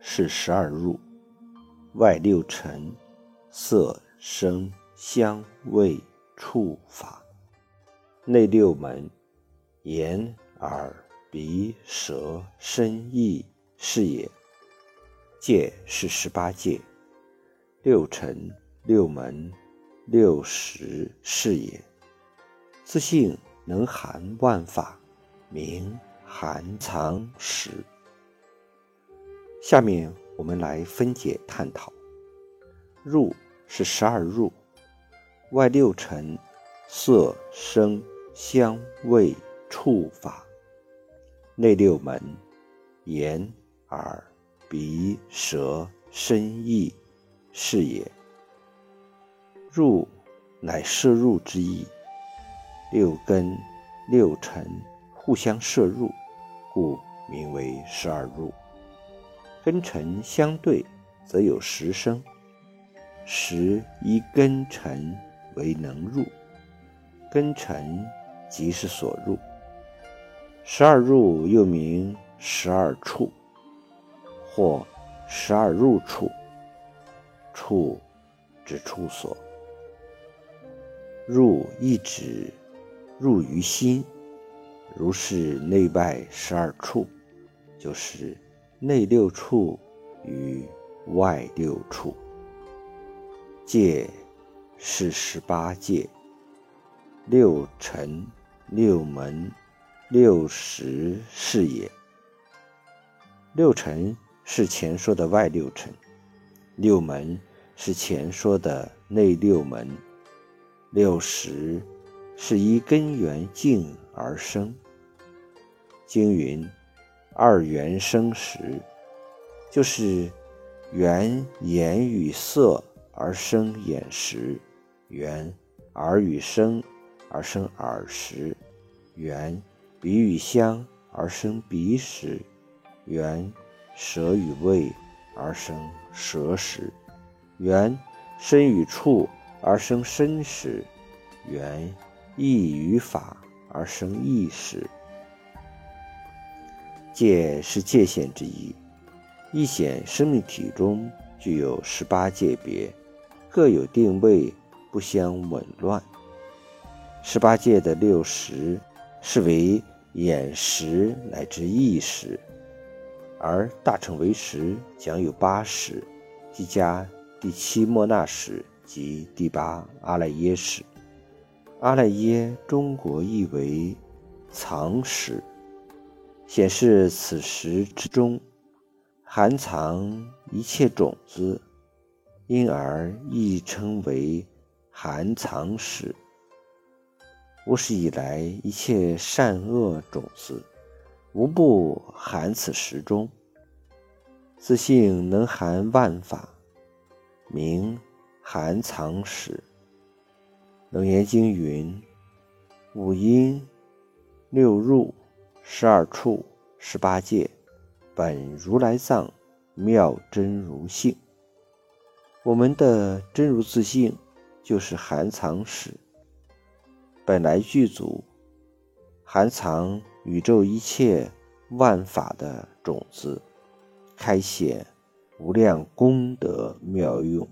是十二入，外六尘，色声香味触法；内六门，眼耳鼻舌身意是也。戒是十八戒，六尘六门六识是也。自性能含万法。名含藏识。下面我们来分解探讨。入是十二入，外六尘，色声香味触法；内六门，眼耳鼻舌身意是也。入乃摄入之意，六根六尘。互相摄入，故名为十二入。根尘相对，则有十生。十依根尘为能入，根尘即是所入。十二入又名十二处，或十二入处。处指处所，入亦指入于心。如是内外十二处，就是内六处与外六处。戒是十八戒，六尘六门六识是也。六尘是前说的外六尘，六门是前说的内六门，六识是依根源境而生。经云：“二元生时，就是缘眼与色而生眼识，缘耳与声而生耳识，缘鼻与香而生鼻识，缘舌与味而生舌识，缘身与触而生身识，缘意与法而生意识。”界是界限之一，一显生命体中具有十八界别，各有定位，不相紊乱。十八界的六识是为眼识乃至意识，而大乘为识讲有八识，即加第七莫那识及第八阿赖耶识。阿赖耶中国译为藏识。显示此时之中含藏一切种子，因而亦称为含藏识。无始以来一切善恶种子，无不含此时中。自性能含万法，名含藏识。楞严经云：五阴六入。十二处，十八界，本如来藏，妙真如性。我们的真如自性，就是含藏史，本来具足，含藏宇宙一切万法的种子，开显无量功德妙用。